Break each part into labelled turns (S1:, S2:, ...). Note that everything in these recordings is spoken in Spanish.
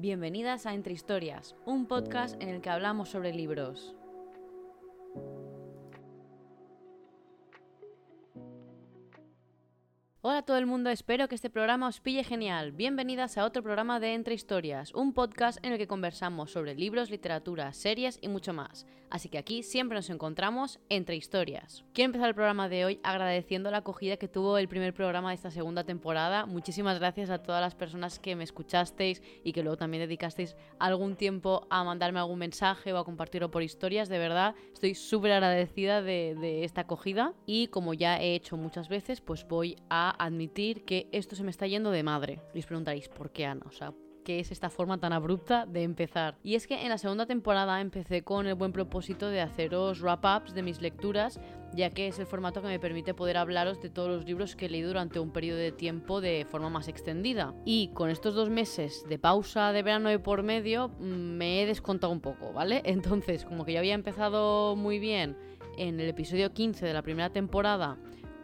S1: Bienvenidas a Entre Historias, un podcast en el que hablamos sobre libros. Todo el mundo, espero que este programa os pille genial. Bienvenidas a otro programa de Entre Historias, un podcast en el que conversamos sobre libros, literatura, series y mucho más. Así que aquí siempre nos encontramos entre historias. Quiero empezar el programa de hoy agradeciendo la acogida que tuvo el primer programa de esta segunda temporada. Muchísimas gracias a todas las personas que me escuchasteis y que luego también dedicasteis algún tiempo a mandarme algún mensaje o a compartirlo por historias. De verdad, estoy súper agradecida de, de esta acogida y como ya he hecho muchas veces, pues voy a que esto se me está yendo de madre. Y os preguntaréis, ¿por qué Ana? O sea, ¿qué es esta forma tan abrupta de empezar? Y es que en la segunda temporada empecé con el buen propósito de haceros wrap-ups de mis lecturas, ya que es el formato que me permite poder hablaros de todos los libros que he leído durante un periodo de tiempo de forma más extendida. Y con estos dos meses de pausa de verano de por medio, mm, me he descontado un poco, ¿vale? Entonces, como que ya había empezado muy bien en el episodio 15 de la primera temporada,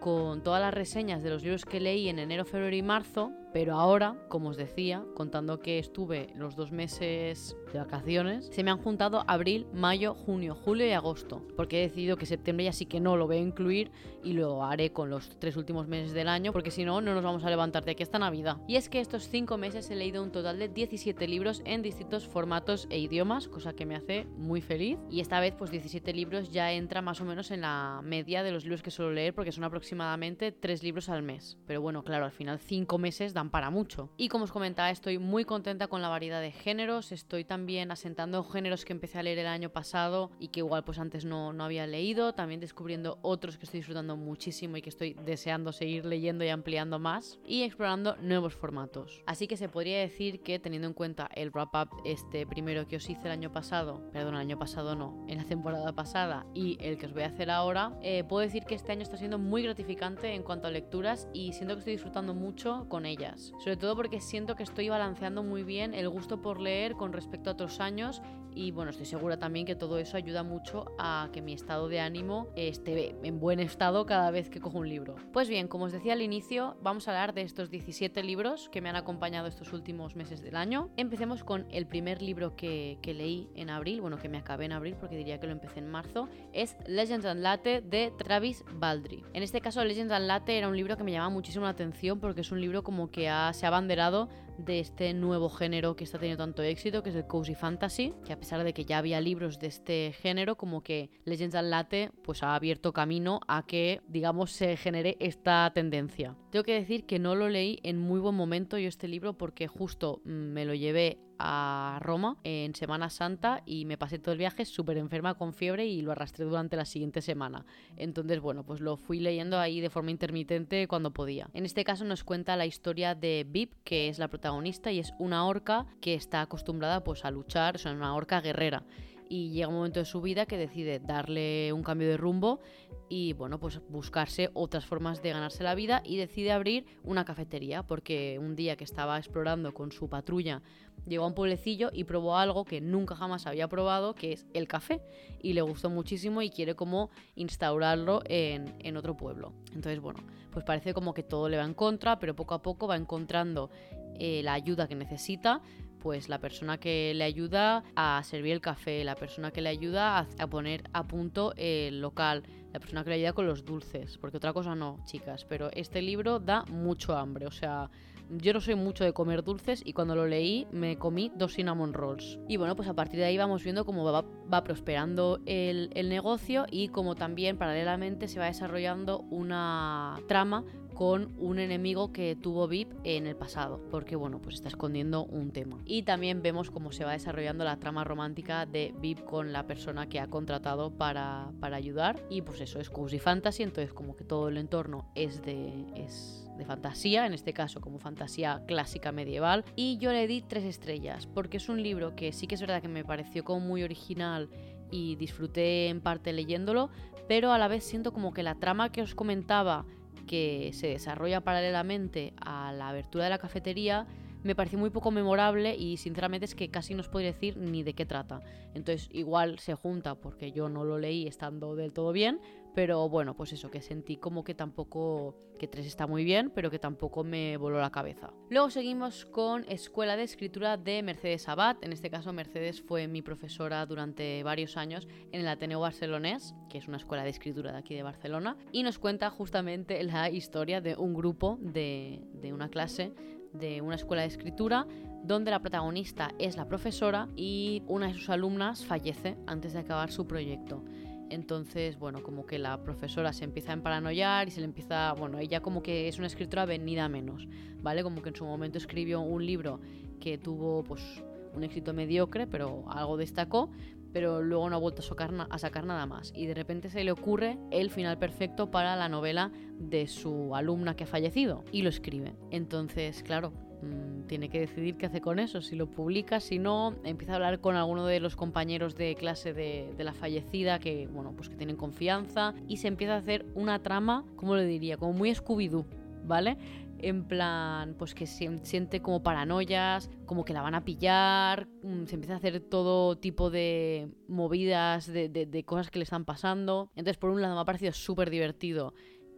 S1: con todas las reseñas de los libros que leí en enero, febrero y marzo, pero ahora, como os decía, contando que estuve los dos meses de vacaciones, se me han juntado abril, mayo, junio, julio y agosto, porque he decidido que septiembre ya sí que no lo voy a incluir y lo haré con los tres últimos meses del año, porque si no, no nos vamos a levantar de aquí hasta Navidad. Y es que estos cinco meses he leído un total de 17 libros en distintos formatos e idiomas, cosa que me hace muy feliz. Y esta vez, pues 17 libros ya entra más o menos en la media de los libros que suelo leer, porque son aproximadamente tres libros al mes. Pero bueno, claro, al final cinco meses para mucho. Y como os comentaba, estoy muy contenta con la variedad de géneros, estoy también asentando géneros que empecé a leer el año pasado y que igual pues antes no, no había leído, también descubriendo otros que estoy disfrutando muchísimo y que estoy deseando seguir leyendo y ampliando más y explorando nuevos formatos. Así que se podría decir que teniendo en cuenta el wrap-up este primero que os hice el año pasado, perdón, el año pasado no, en la temporada pasada y el que os voy a hacer ahora, eh, puedo decir que este año está siendo muy gratificante en cuanto a lecturas y siento que estoy disfrutando mucho con ellas. Sobre todo porque siento que estoy balanceando muy bien el gusto por leer con respecto a otros años y bueno, estoy segura también que todo eso ayuda mucho a que mi estado de ánimo esté en buen estado cada vez que cojo un libro. Pues bien, como os decía al inicio, vamos a hablar de estos 17 libros que me han acompañado estos últimos meses del año. Empecemos con el primer libro que, que leí en abril, bueno, que me acabé en abril porque diría que lo empecé en marzo, es Legends and Latte de Travis Baldry. En este caso, Legends and Latte era un libro que me llamaba muchísimo la atención porque es un libro como que se ha abanderado de este nuevo género que está teniendo tanto éxito, que es el cozy fantasy, que a pesar de que ya había libros de este género, como que Legends and Latte pues ha abierto camino a que, digamos, se genere esta tendencia. Tengo que decir que no lo leí en muy buen momento yo este libro porque justo mm, me lo llevé a Roma en Semana Santa y me pasé todo el viaje súper enferma con fiebre y lo arrastré durante la siguiente semana. Entonces, bueno, pues lo fui leyendo ahí de forma intermitente cuando podía. En este caso nos cuenta la historia de Vip, que es la protagonista y es una orca que está acostumbrada pues a luchar, o una orca guerrera y llega un momento de su vida que decide darle un cambio de rumbo y bueno, pues buscarse otras formas de ganarse la vida y decide abrir una cafetería porque un día que estaba explorando con su patrulla llegó a un pueblecillo y probó algo que nunca jamás había probado, que es el café y le gustó muchísimo y quiere como instaurarlo en, en otro pueblo. Entonces bueno, pues parece como que todo le va en contra, pero poco a poco va encontrando eh, la ayuda que necesita pues la persona que le ayuda a servir el café, la persona que le ayuda a, poner a punto el local, la persona que le ayuda con los dulces, porque otra cosa no, chicas, pero este libro da mucho hambre, o sea, yo no soy mucho de comer dulces y cuando lo leí me comí dos cinnamon rolls. Y bueno, pues a partir de ahí vamos viendo cómo va, prosperando el, el negocio y cómo también paralelamente se va desarrollando una trama con un enemigo que tuvo VIP en el pasado, porque bueno, pues está escondiendo un tema. Y también vemos cómo se va desarrollando la trama romántica de VIP con la persona que ha contratado para, para ayudar. Y pues eso es cozy fantasy, entonces como que todo el entorno es de, es de fantasía, en este caso como fantasía clásica medieval. Y yo le di tres estrellas, porque es un libro que sí que es verdad que me pareció como muy original y disfruté en parte leyéndolo, pero a la vez siento como que la trama que os comentaba que se desarrolla paralelamente a la abertura de la cafetería me pareció muy poco memorable y sinceramente es que casi no os podría decir ni de qué trata. Entonces igual se junta porque yo no lo leí estando del todo bien, pero bueno, pues eso, que sentí como que tampoco, que 3 está muy bien, pero que tampoco me voló la cabeza. Luego seguimos con Escuela de Escritura de Mercedes Abad, en este caso Mercedes fue mi profesora durante varios años en el Ateneo Barcelonés, que es una escuela de escritura de aquí de Barcelona, y nos cuenta justamente la historia de un grupo de, de una clase de una escuela de escritura donde la protagonista es la profesora y una de sus alumnas fallece antes de acabar su proyecto. Entonces, bueno, como que la profesora se empieza a emparanoiar y se le empieza, bueno, ella como que es una escritora venida menos, ¿vale? Como que en su momento escribió un libro que tuvo pues un éxito mediocre, pero algo destacó, pero luego no ha vuelto a sacar, a sacar nada más. Y de repente se le ocurre el final perfecto para la novela de su alumna que ha fallecido y lo escribe. Entonces, claro, Mm, tiene que decidir qué hace con eso, si lo publica, si no, empieza a hablar con alguno de los compañeros de clase de, la fallecida que, bueno, pues que tienen confianza y se empieza a hacer una trama, ¿cómo lo diría? Como muy Scooby-Doo, ¿vale? En plan, pues que siente como paranoias, como que la van a pillar, mm, se empieza a hacer todo tipo de movidas, de, de cosas que le están pasando. Entonces, por un lado, me ha parecido súper divertido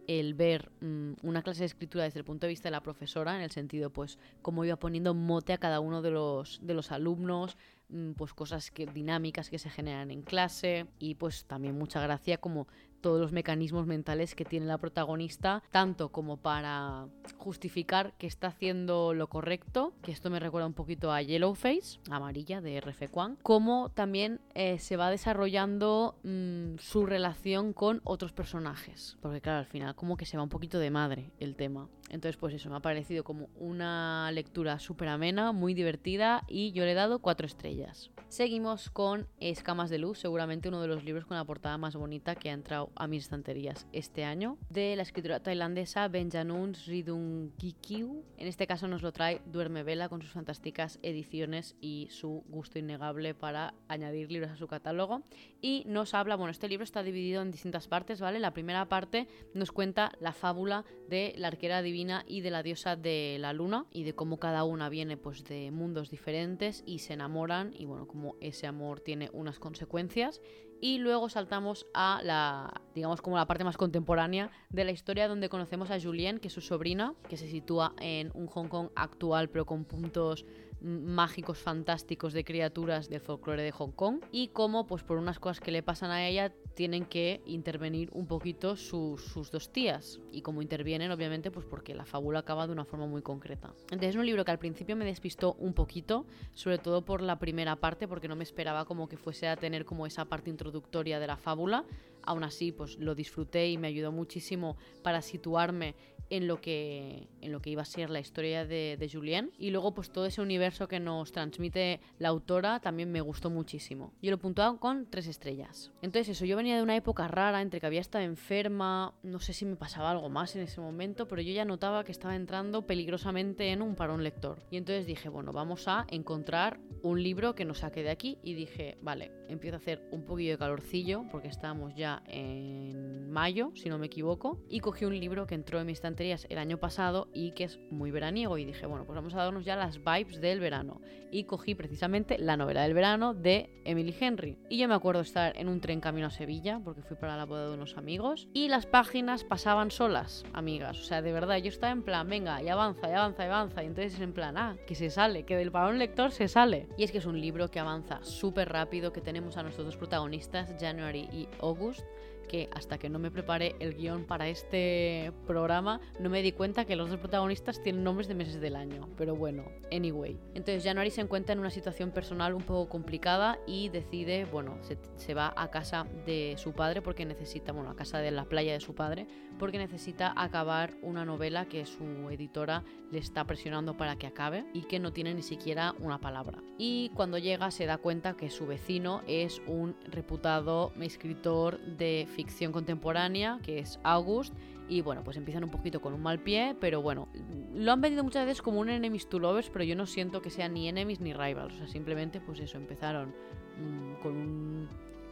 S1: el ver mm, una clase de escritura desde el punto de vista de la profesora, en el sentido, pues, cómo iba poniendo mote a cada uno de los, de los alumnos, mm, pues cosas que, dinámicas que se generan en clase y pues también mucha gracia como todos los mecanismos mentales que tiene la protagonista, tanto como para justificar que está haciendo lo correcto, que esto me recuerda un poquito a Yellowface, amarilla de RF Kwan, como también eh, se va desarrollando mm, su relación con otros personajes, porque claro, al final como que se va un poquito de madre el tema. Entonces, pues eso, me ha parecido como una lectura súper amena, muy divertida y yo le he dado cuatro estrellas. Seguimos con Escamas de Luz, seguramente uno de los libros con la portada más bonita que ha entrado a mis estanterías este año, de la escritora tailandesa Benjanun Ridungkikyu. En este caso nos lo trae Duerme Vela con sus fantásticas ediciones y su gusto innegable para añadir libros a su catálogo. Y nos habla, bueno, este libro está dividido en distintas partes, ¿vale? La primera parte nos cuenta la fábula de la arquera divina y de la diosa de la luna y de cómo cada una viene pues de mundos diferentes y se enamoran y bueno, como ese amor tiene unas consecuencias. Y luego saltamos a la, digamos como la parte más contemporánea de la historia donde conocemos a Julien, que es su sobrina, que se sitúa en un Hong Kong actual pero con puntos mágicos fantásticos de criaturas del folclore de Hong Kong y cómo pues por unas cosas que le pasan a ella tienen que intervenir un poquito sus dos tías y cómo intervienen obviamente pues porque la fábula acaba de una forma muy concreta. Entonces es un libro que al principio me despistó un poquito, sobre todo por la primera parte porque no me esperaba como que fuese a tener como esa parte introductoria de la fábula, aún así pues lo disfruté y me ayudó muchísimo para situarme en lo que, en lo que iba a ser la historia de, de, Julien. Y luego, pues todo ese universo que nos transmite la autora también me gustó muchísimo. Yo lo puntuaba con tres estrellas. Entonces, eso, yo venía de una época rara entre que había estado enferma, no sé si me pasaba algo más en ese momento, pero yo ya notaba que estaba entrando peligrosamente en un parón lector. Y entonces dije, bueno, vamos a encontrar un libro que nos saque de aquí. Y dije, vale, empiezo a hacer un poquillo de calorcillo, porque estamos ya en mayo, si no me equivoco, y cogí un libro que entró en mi estante el año pasado y que es muy veraniego y dije, bueno, pues vamos a darnos ya las vibes del verano. Y cogí precisamente la novela del verano de Emily Henry. Y yo me acuerdo estar en un tren camino a Sevilla porque fui para la boda de unos amigos y las páginas pasaban solas, amigas. O sea, de verdad, yo estaba en plan, venga, y avanza, y avanza, y avanza. Y entonces en plan, ah, que se sale, que del parón lector se sale. Y es que es un libro que avanza súper rápido, que tenemos a nuestros dos protagonistas, January y August que hasta que no me preparé el guion para este programa no me di cuenta que los dos protagonistas tienen nombres de meses del año. Pero bueno, anyway. Entonces January se encuentra en una situación personal un poco complicada y decide, bueno, se, va a casa de su padre porque necesita, bueno, a casa de la playa de su padre porque necesita acabar una novela que su editora le está presionando para que acabe y que no tiene ni siquiera una palabra. Y cuando llega se da cuenta que su vecino es un reputado escritor de ficción contemporánea, que es August, y bueno, pues empiezan un poquito con un mal pie, pero bueno, lo han vendido muchas veces como un enemies to lovers, pero yo no siento que sean ni enemies ni rivals, o sea, simplemente pues eso, empezaron mm, con un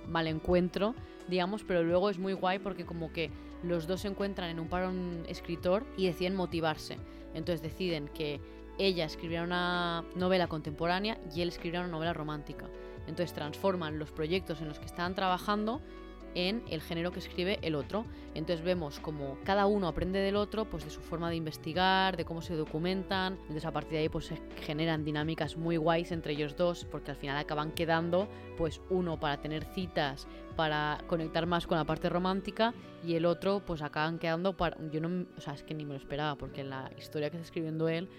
S1: mal encuentro, digamos, pero luego es muy guay porque como que los dos se encuentran en un parón escritor y deciden motivarse. Entonces deciden que ella escribirá una novela contemporánea y él escribirá una novela romántica. Entonces transforman los proyectos en los que estaban trabajando en el género que escribe el otro. Entonces vemos como cada uno aprende del otro, pues de su forma de investigar, de cómo se documentan. Entonces a partir de ahí pues se generan dinámicas muy guays entre ellos dos, porque al final acaban quedando pues uno para tener citas, para conectar más con la parte romántica y el otro pues acaban quedando para... Yo no... O sea, es que ni me lo esperaba, porque la historia que está escribiendo él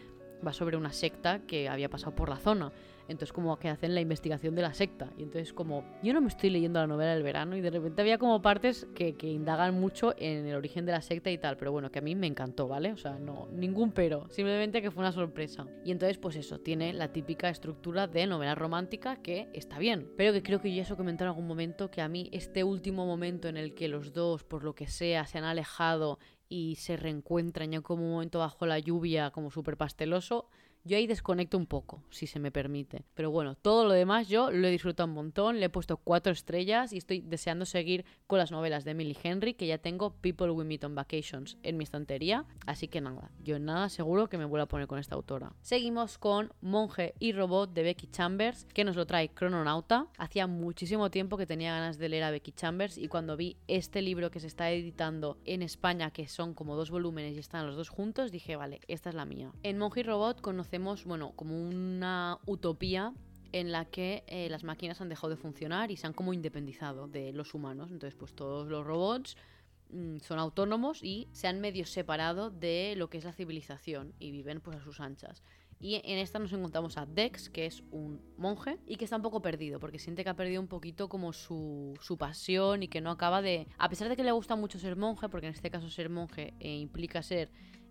S1: va sobre una secta que había pasado por la zona. Entonces como que hacen la investigación de la secta. Y entonces como yo no me estoy leyendo la novela del verano y de repente había como partes que, que, indagan mucho en el origen de la secta y tal. Pero bueno, que a mí me encantó, ¿vale? O sea, no, ningún pero. Simplemente que fue una sorpresa. Y entonces pues eso, tiene la típica estructura de novela romántica que está bien. Pero que creo que ya eso comenté en algún momento que a mí este último momento en el que los dos, por lo que sea, se han alejado y se reencuentran ya como un momento bajo la lluvia, como súper pasteloso, yo ahí desconecto un poco, si se me permite. Pero bueno, todo lo demás yo lo he disfrutado un montón, le he puesto cuatro estrellas y estoy deseando seguir con las novelas de Emily Henry, que ya tengo People We Meet on Vacations en mi estantería. Así que nada, yo nada seguro que me vuelvo a poner con esta autora. Seguimos con Monje y Robot de Becky Chambers, que nos lo trae Crononauta. Hacía muchísimo tiempo que tenía ganas de leer a Becky Chambers y cuando vi este libro que se está editando en España, que son como dos volúmenes y están los dos juntos, dije, vale, esta es la mía. En Monje y Robot conocemos bueno, como una utopía en la que eh, las máquinas han dejado de funcionar y se han como independizado de los humanos. Entonces, pues todos los robots mm, son autónomos y se han medio separado de lo que es la civilización y viven pues a sus anchas. Y en esta nos encontramos a Dex, que es un monje y que está un poco perdido, porque siente que ha perdido un poquito como su, su pasión y que no acaba de... A pesar de que le gusta mucho ser monje, porque en este caso ser monje eh, implica ser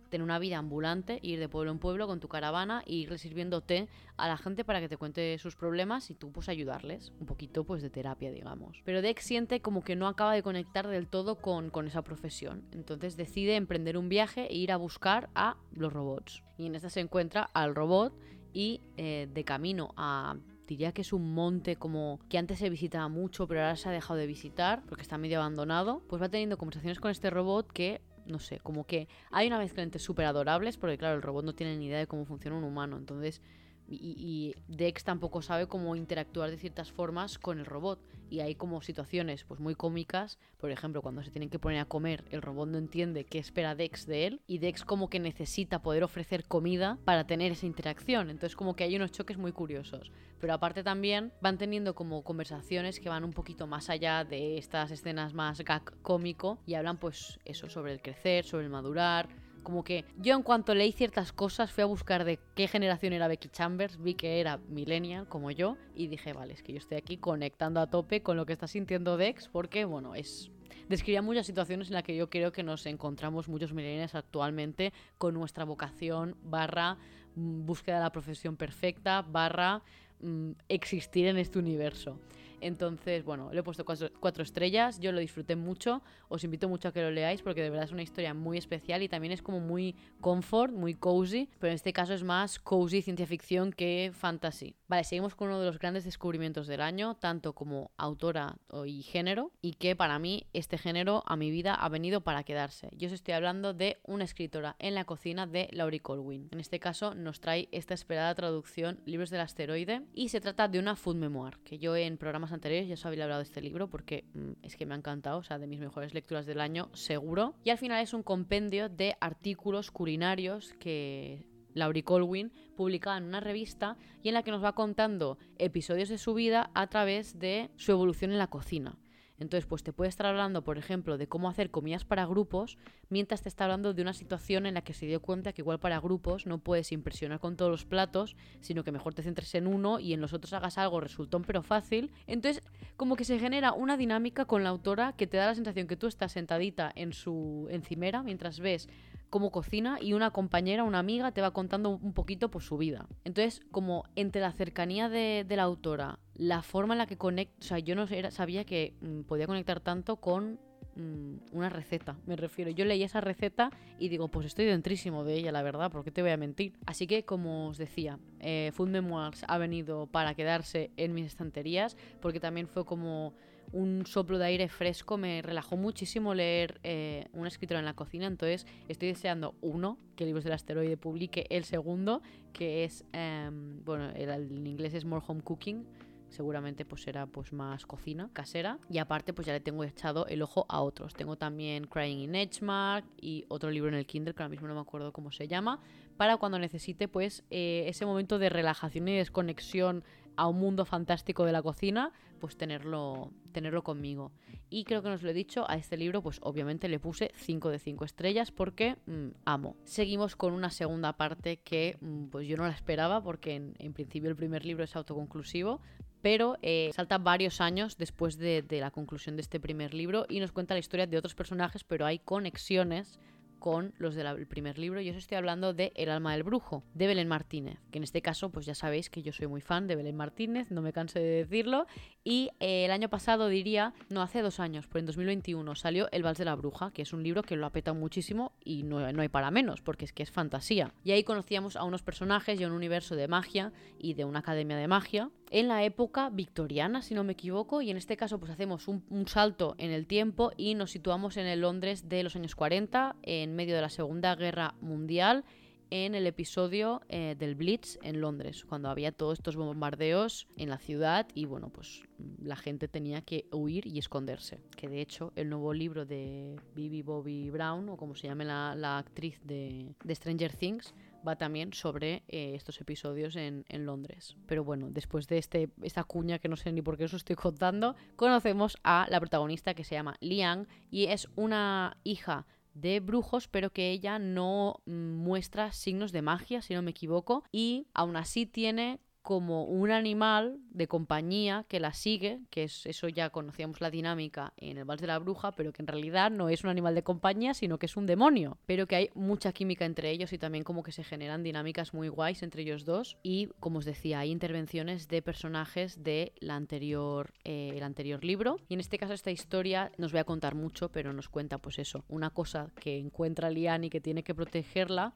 S1: tener una vida ambulante, ir de pueblo en pueblo con tu caravana e ir sirviendo té a la gente para que te cuente sus problemas y tú pues ayudarles. Un poquito pues de terapia, digamos. Pero Dex siente como que no acaba de conectar del todo con, con esa profesión. Entonces decide emprender un viaje e ir a buscar a los robots. Y en esta se encuentra al robot y eh, de camino a diría que es un monte como que antes se visitaba mucho, pero ahora se ha dejado de visitar porque está medio abandonado, pues va teniendo conversaciones con este robot que no sé, como que hay una mezcla entre súper adorables, porque claro, el robot no tiene ni idea de cómo funciona un humano, entonces y, Dex tampoco sabe cómo interactuar de ciertas formas con el robot. Y hay como situaciones pues muy cómicas. Por ejemplo, cuando se tienen que poner a comer, el robot no entiende qué espera Dex de él. Y Dex como que necesita poder ofrecer comida para tener esa interacción. Entonces como que hay unos choques muy curiosos. Pero aparte también van teniendo como conversaciones que van un poquito más allá de estas escenas más gag cómico. Y hablan pues eso sobre el crecer, sobre el madurar como que yo en cuanto leí ciertas cosas fui a buscar de qué generación era Becky Chambers, vi que era millennial como yo y dije, vale, es que yo estoy aquí conectando a tope con lo que está sintiendo Dex porque, bueno, es... Describía muchas situaciones en las que yo creo que nos encontramos muchos millennials actualmente con nuestra vocación barra mm, búsqueda de la profesión perfecta barra mm, existir en este universo. Entonces, bueno, le he puesto cuatro, estrellas, yo lo disfruté mucho, os invito mucho a que lo leáis porque de verdad es una historia muy especial y también es como muy comfort, muy cozy, pero en este caso es más cozy ciencia ficción que fantasy. Vale, seguimos con uno de los grandes descubrimientos del año, tanto como autora y género, y que para mí este género a mi vida ha venido para quedarse. Yo os estoy hablando de una escritora en la cocina de Laurie Colwyn. En este caso nos trae esta esperada traducción Libros del Asteroide y se trata de una food memoir, que yo en programas anteriores ya os había hablado de este libro porque mm, es que me ha encantado, o sea, de mis mejores lecturas del año, seguro. Y al final es un compendio de artículos culinarios que Laurie Colwyn publicaba en una revista y en la que nos va contando episodios de su vida a través de su evolución en la cocina. Entonces, pues te puede estar hablando, por ejemplo, de cómo hacer comidas para grupos, mientras te está hablando de una situación en la que se dio cuenta que igual para grupos no puedes impresionar con todos los platos, sino que mejor te centres en uno y en los otros hagas algo resultón pero fácil. Entonces, como que se genera una dinámica con la autora que te da la sensación que tú estás sentadita en su encimera mientras ves cómo cocina y una compañera, una amiga, te va contando un poquito por su vida. Entonces, como entre la cercanía de, la autora, la forma en la que conecta, o sea, yo no sabía que mm, podía conectar tanto con mm, una receta, me refiero. Yo leí esa receta y digo, pues estoy dentrísimo de ella, la verdad, porque te voy a mentir? Así que, como os decía, eh, Food Memoirs ha venido para quedarse en mis estanterías, porque también fue como un soplo de aire fresco. Me relajó muchísimo leer eh, un escritor en la cocina, entonces estoy deseando uno, que Libros del Asteroide publique el segundo, que es, em, bueno, el, inglés es More Home Cooking, seguramente pues será pues más cocina casera y aparte pues ya le tengo echado el ojo a otros. Tengo también Crying in Edgemark y otro libro en el Kindle que ahora mismo no me acuerdo cómo se llama, para cuando necesite pues eh, ese momento de relajación y desconexión a un mundo fantástico de la cocina, pues tenerlo, tenerlo conmigo. Y creo que nos lo he dicho, a este libro pues obviamente le puse 5 de 5 estrellas porque mm, amo. Seguimos con una segunda parte que mm, pues yo no la esperaba porque en, principio el primer libro es autoconclusivo, pero eh, salta varios años después de, de la conclusión de este primer libro y nos cuenta la historia de otros personajes, pero hay conexiones con los del primer libro. Yo os estoy hablando de El alma del brujo, de Belén Martínez, que en este caso pues ya sabéis que yo soy muy fan de Belén Martínez, no me canso de decirlo. Y eh, el año pasado diría, no, hace dos años, pues en 2021 salió El vals de la bruja, que es un libro que lo ha petado muchísimo y no, no hay para menos, porque es que es fantasía. Y ahí conocíamos a unos personajes y a un universo de magia y de una academia de magia en la época victoriana, si no me equivoco, y en este caso pues hacemos un, salto en el tiempo y nos situamos en el Londres de los años 40, en medio de la Segunda Guerra Mundial, en el episodio eh, del Blitz en Londres, cuando había todos estos bombardeos en la ciudad y bueno, pues la gente tenía que huir y esconderse. Que de hecho el nuevo libro de Bibi Bobby Brown, o como se llame la, actriz de, de Stranger Things, va también sobre eh, estos episodios en, Londres. Pero bueno, después de este, esta cuña que no sé ni por qué os estoy contando, conocemos a la protagonista que se llama Liang y es una hija de brujos, pero que ella no mm, muestra signos de magia, si no me equivoco, y aún así tiene como un animal de compañía que la sigue, que es eso ya conocíamos la dinámica en el Vals de la Bruja, pero que en realidad no es un animal de compañía, sino que es un demonio, pero que hay mucha química entre ellos y también como que se generan dinámicas muy guays entre ellos dos. Y como os decía, hay intervenciones de personajes de anterior, eh, el anterior libro. Y en este caso esta historia nos voy a contar mucho, pero nos cuenta pues eso, una cosa que encuentra Lian y que tiene que protegerla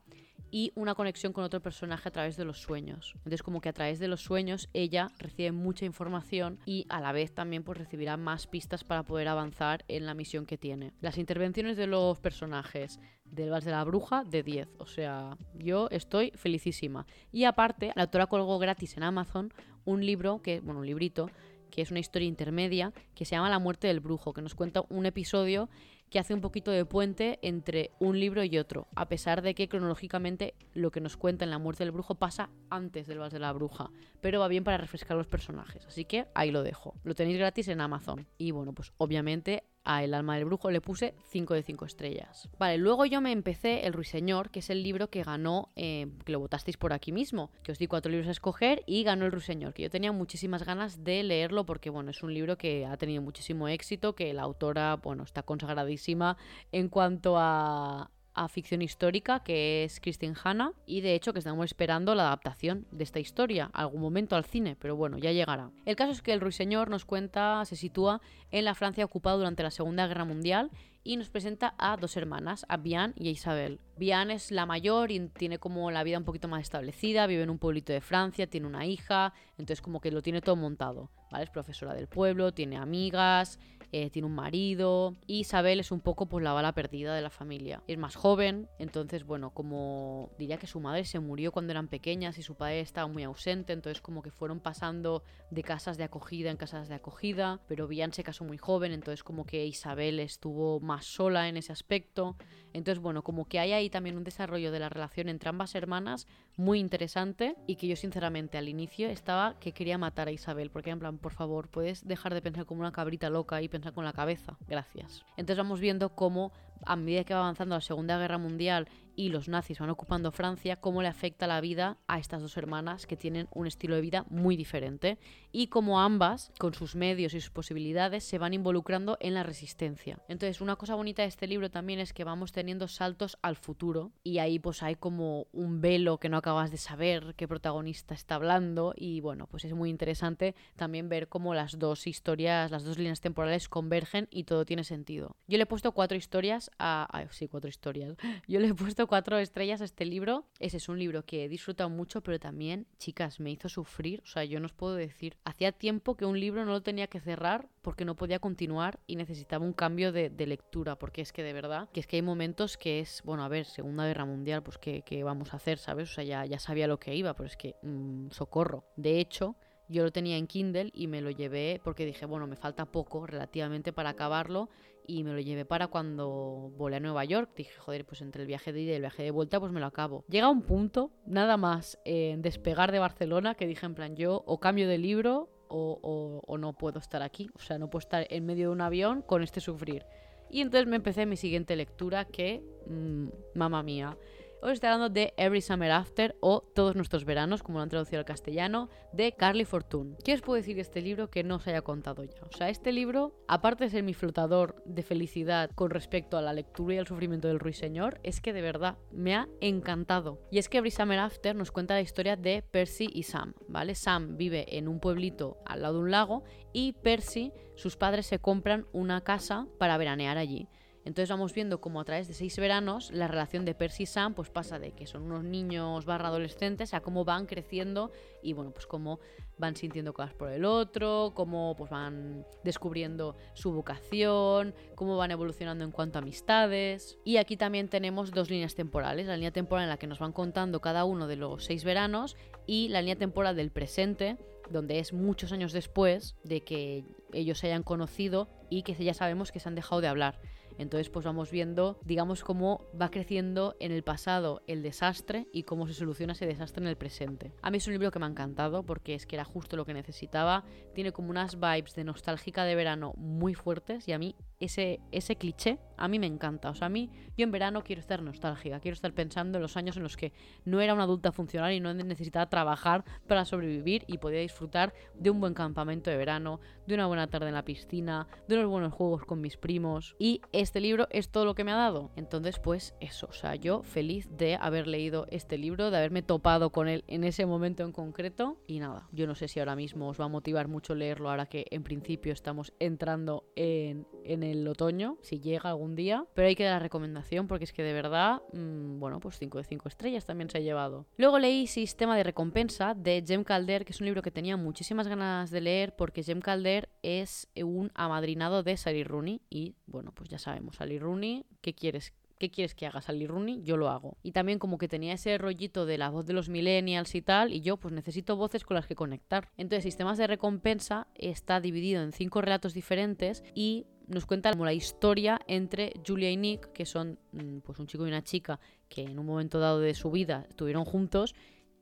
S1: y una conexión con otro personaje a través de los sueños. Entonces como que a través de los sueños ella recibe mucha información y a la vez también pues recibirá más pistas para poder avanzar en la misión que tiene. Las intervenciones de los personajes del Vals de la Bruja de 10, o sea, yo estoy felicísima. Y aparte, la autora colgó gratis en Amazon un libro, que, bueno, un librito, que es una historia intermedia, que se llama La muerte del brujo, que nos cuenta un episodio que hace un poquito de puente entre un libro y otro, a pesar de que cronológicamente lo que nos cuenta en La muerte del brujo pasa antes del Vals de la Bruja, pero va bien para refrescar los personajes, así que ahí lo dejo. Lo tenéis gratis en Amazon. Y bueno, pues obviamente a El alma del brujo le puse 5 de 5 estrellas. Vale, luego yo me empecé El Ruiseñor, que es el libro que ganó, eh, que lo votasteis por aquí mismo, que os di cuatro libros a escoger y ganó El Ruiseñor, que yo tenía muchísimas ganas de leerlo porque, bueno, es un libro que ha tenido muchísimo éxito, que la autora, bueno, está consagradísima en cuanto a, a ficción histórica, que es Christine Hanna, y de hecho que estamos esperando la adaptación de esta historia, algún momento al cine, pero bueno, ya llegará. El caso es que el ruiseñor nos cuenta, se sitúa en la Francia ocupada durante la Segunda Guerra Mundial y nos presenta a dos hermanas, a Bian y a Isabel. Bian es la mayor y tiene como la vida un poquito más establecida, vive en un pueblito de Francia, tiene una hija, entonces como que lo tiene todo montado, ¿vale? Es profesora del pueblo, tiene amigas, eh, tiene un marido. Isabel es un poco pues la bala perdida de la familia. Es más joven, entonces bueno, como diría que su madre se murió cuando eran pequeñas y su padre estaba muy ausente, entonces como que fueron pasando de casas de acogida en casas de acogida, pero Bian se casó muy joven, entonces como que Isabel estuvo más sola en ese aspecto. Entonces, bueno, como que hay ahí también un desarrollo de la relación entre ambas hermanas muy interesante y que yo sinceramente al inicio estaba que quería matar a Isabel, porque en plan, por favor, puedes dejar de pensar como una cabrita loca y pensar con la cabeza. Gracias. Entonces vamos viendo cómo a medida que va avanzando la Segunda Guerra Mundial y los nazis van ocupando Francia, cómo le afecta la vida a estas dos hermanas que tienen un estilo de vida muy diferente y cómo ambas, con sus medios y sus posibilidades, se van involucrando en la resistencia. Entonces, una cosa bonita de este libro también es que vamos teniendo saltos al futuro y ahí pues hay como un velo que no acabas de saber qué protagonista está hablando y bueno, pues es muy interesante también ver cómo las dos historias, las dos líneas temporales convergen y todo tiene sentido. Yo le he puesto cuatro historias a... sí, cuatro historias. Yo le he puesto cuatro estrellas a este libro. Ese es un libro que he disfrutado mucho, pero también, chicas, me hizo sufrir. O sea, yo no os puedo decir. Hacía tiempo que un libro no lo tenía que cerrar porque no podía continuar y necesitaba un cambio de, lectura. Porque es que de verdad, que es que hay momentos que es, bueno, a ver, Segunda Guerra Mundial, pues ¿qué, vamos a hacer, sabes? O sea, ya, ya sabía lo que iba, pero es que, mm, socorro. De hecho, Yo lo tenía en Kindle y me lo llevé porque dije, bueno, me falta poco relativamente para acabarlo y me lo llevé para cuando volé a Nueva York. Dije, joder, pues entre el viaje de ida y el viaje de vuelta, pues me lo acabo. Llega un punto, nada más en despegar de Barcelona, que dije en plan, yo o cambio de libro o, o, no puedo estar aquí. O sea, no puedo estar en medio de un avión con este sufrir. Y entonces me empecé mi siguiente lectura que, mmm, mamá mía, os estoy hablando de Every Summer After o Todos nuestros veranos, como lo han traducido al castellano, de Carly Fortune. ¿Qué os puedo decir de este libro que no os haya contado ya? O sea, este libro, aparte de ser mi flotador de felicidad con respecto a la lectura y al sufrimiento del ruiseñor, es que de verdad me ha encantado. Y es que Every Summer After nos cuenta la historia de Percy y Sam, ¿vale? Sam vive en un pueblito al lado de un lago y Percy, sus padres se compran una casa para veranear allí. Entonces vamos viendo como a través de seis veranos la relación de Percy y Sam pues pasa de que son unos niños barra adolescentes a cómo van creciendo y bueno pues cómo van sintiendo cosas por el otro, cómo pues van descubriendo su vocación, cómo van evolucionando en cuanto a amistades. Y aquí también tenemos dos líneas temporales, la línea temporal en la que nos van contando cada uno de los seis veranos y la línea temporal del presente donde es muchos años después de que ellos se hayan conocido y que ya sabemos que se han dejado de hablar. Entonces, pues vamos viendo, digamos, cómo va creciendo en el pasado el desastre y cómo se soluciona ese desastre en el presente. A mí es un libro que me ha encantado porque es que era justo lo que necesitaba. Tiene como unas vibes de nostálgica de verano muy fuertes y a mí ese, ese cliché a mí me encanta. O sea, a mí, yo en verano quiero estar nostálgica, quiero estar pensando en los años en los que no era una adulta funcional y no necesitaba trabajar para sobrevivir y podía disfrutar de un buen campamento de verano, de una buena tarde en la piscina, de unos buenos juegos con mis primos. Y este libro es todo lo que me ha dado. Entonces, pues eso, o sea, yo feliz de haber leído este libro, de haberme topado con él en ese momento en concreto. Y nada, yo no sé si ahora mismo os va a motivar mucho leerlo ahora que en principio estamos entrando en, en el otoño, si llega algún día. Pero hay que dar la recomendación porque es que de verdad, mmm, bueno, pues 5 de 5 estrellas también se ha llevado. Luego leí Sistema de Recompensa de Jem Calder, que es un libro que tenía muchísimas ganas de leer porque Jem Calder es un amadrinado de Sally Rooney. Y bueno, pues ya sabemos, Sally Rooney, ¿qué quieres? ¿qué quieres que haga? Sally Rooney, yo lo hago. Y también como que tenía ese rollito de la voz de los millennials y tal, y yo pues necesito voces con las que conectar. Entonces, Sistemas de Recompensa está dividido en cinco relatos diferentes y nos cuenta como la historia entre Julia y Nick, que son mm, pues un chico y una chica que en un momento dado de su vida estuvieron juntos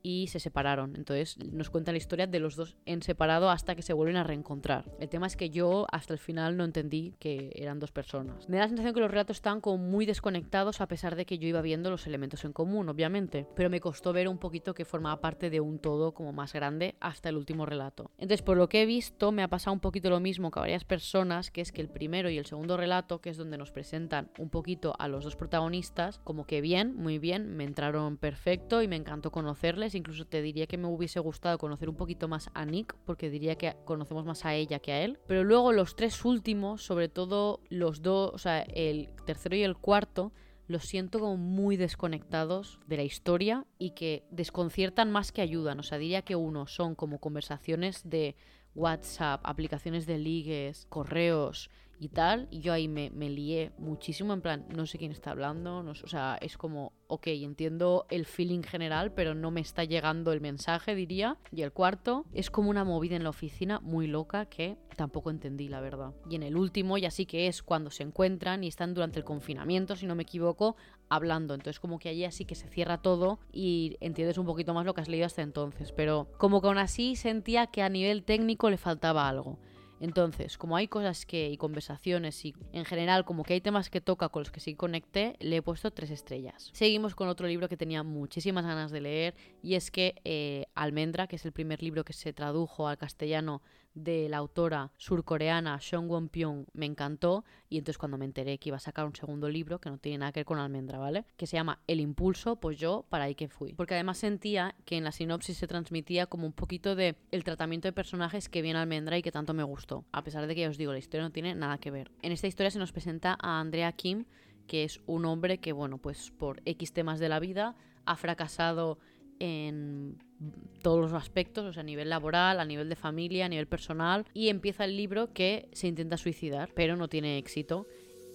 S1: y se separaron. Entonces nos cuenta la historia de los dos en separado hasta que se vuelven a reencontrar. El tema es que yo hasta el final no entendí que eran dos personas. Me da la sensación que los relatos estaban como muy desconectados a pesar de que yo iba viendo los elementos en común, obviamente. Pero me costó ver un poquito que formaba parte de un todo como más grande hasta el último relato. Entonces por lo que he visto me ha pasado un poquito lo mismo que a varias personas, que es que el primero y el segundo relato, que es donde nos presentan un poquito a los dos protagonistas, como que bien, muy bien, me entraron perfecto y me encantó conocerles incluso te diría que me hubiese gustado conocer un poquito más a Nick, porque diría que conocemos más a ella que a él. Pero luego los tres últimos, sobre todo los dos, o sea, el tercero y el cuarto, los siento como muy desconectados de la historia y que desconciertan más que ayudan. O sea, diría que uno son como conversaciones de WhatsApp, aplicaciones de ligues, correos y tal. Y yo ahí me, me lié muchísimo, en plan, no sé quién está hablando, no, o sea, es como, ok, entiendo el feeling general, pero no me está llegando el mensaje, diría. Y el cuarto es como una movida en la oficina muy loca que tampoco entendí, la verdad. Y en el último ya sí que es cuando se encuentran y están durante el confinamiento, si no me equivoco, hablando. Entonces como que allí así que se cierra todo y entiendes un poquito más lo que has leído hasta entonces. Pero como que aún así sentía que a nivel técnico le faltaba algo. Entonces, como hay cosas que y conversaciones y en general como que hay temas que toca con los que sí conecté, le he puesto tres estrellas. Seguimos con otro libro que tenía muchísimas ganas de leer y es que eh, Almendra, que es el primer libro que se tradujo al castellano de la autora surcoreana Seong Won Pyong me encantó y entonces cuando me enteré que iba a sacar un segundo libro que no tiene nada que ver con almendra, ¿vale? Que se llama El impulso, pues yo para ahí que fui. Porque además sentía que en la sinopsis se transmitía como un poquito de el tratamiento de personajes que viene almendra y que tanto me gustó, a pesar de que ya os digo, la historia no tiene nada que ver. En esta historia se nos presenta a Andrea Kim, que es un hombre que bueno, pues por X temas de la vida ha fracasado en todos los aspectos, o sea, a nivel laboral, a nivel de familia, a nivel personal, y empieza el libro que se intenta suicidar, pero no tiene éxito.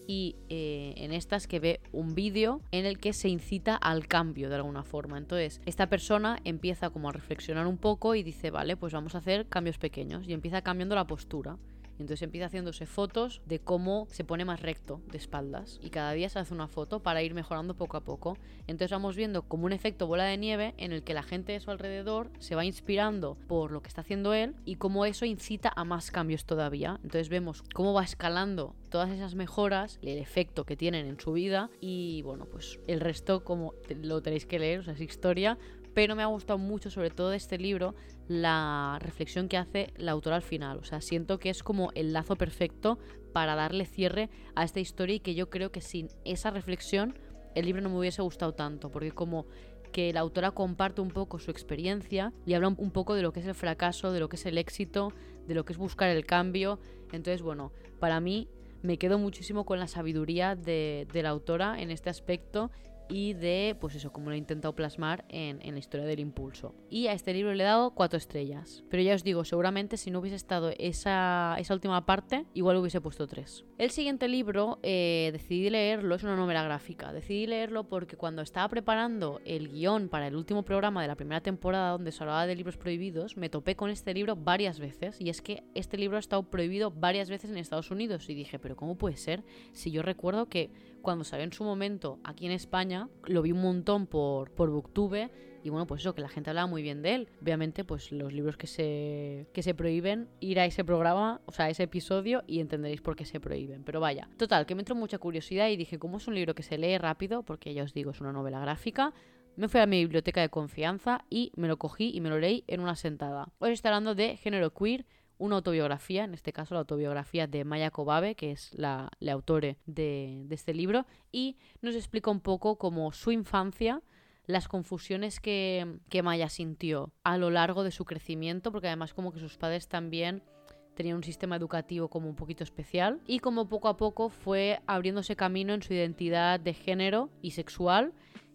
S1: y eh, en estas que ve un vídeo en el que se incita al cambio de alguna forma. Entonces, esta persona empieza como a reflexionar un poco y dice, vale, pues vamos a hacer cambios pequeños y empieza cambiando la postura. Entonces empieza haciéndose fotos de cómo se pone más recto de espaldas. Y cada día se hace una foto para ir mejorando poco a poco. Entonces vamos viendo como un efecto bola de nieve en el que la gente de su alrededor se va inspirando por lo que está haciendo él y cómo eso incita a más cambios todavía. Entonces vemos cómo va escalando todas esas mejoras, el efecto que tienen en su vida y bueno, pues el resto como lo tenéis que leer, o sea, es historia, pero me ha gustado mucho, sobre todo de este libro, la reflexión que hace la autora al final. O sea, siento que es como el lazo perfecto para darle cierre a esta historia y que yo creo que sin esa reflexión el libro no me hubiese gustado tanto, porque como que la autora comparte un poco su experiencia y habla un poco de lo que es el fracaso, de lo que es el éxito, de lo que es buscar el cambio. Entonces, bueno, para mí me quedo muchísimo con la sabiduría de, de la autora en este aspecto y de, pues eso, como lo he intentado plasmar en, la historia del impulso. Y a este libro le he dado cuatro estrellas. Pero ya os digo, seguramente si no hubiese estado esa, esa última parte, igual hubiese puesto tres. El siguiente libro eh, decidí leerlo, es una novela gráfica. Decidí leerlo porque cuando estaba preparando el guion para el último programa de la primera temporada donde se hablaba de libros prohibidos, me topé con este libro varias veces. Y es que este libro ha estado prohibido varias veces en Estados Unidos. Y dije, pero ¿cómo puede ser? Si yo recuerdo que cuando salió en su momento aquí en España, lo vi un montón por, por Booktube y bueno, pues eso, que la gente hablaba muy bien de él. Obviamente, pues los libros que se, que se prohíben, ir a ese programa, o sea, a ese episodio y entenderéis por qué se prohíben. Pero vaya, total, que me entró mucha curiosidad y dije, ¿cómo es un libro que se lee rápido? Porque ya os digo, es una novela gráfica. Me fui a mi biblioteca de confianza y me lo cogí y me lo leí en una sentada. Hoy estoy hablando de género queer, una autobiografía, en este caso la autobiografía de Maya Kobabe, que es la, autore de, este libro, y nos explica un poco como su infancia, las confusiones que, que Maya sintió a lo largo de su crecimiento, porque además como que sus padres también tenían un sistema educativo como un poquito especial y como poco a poco fue abriéndose camino en su identidad de género y sexual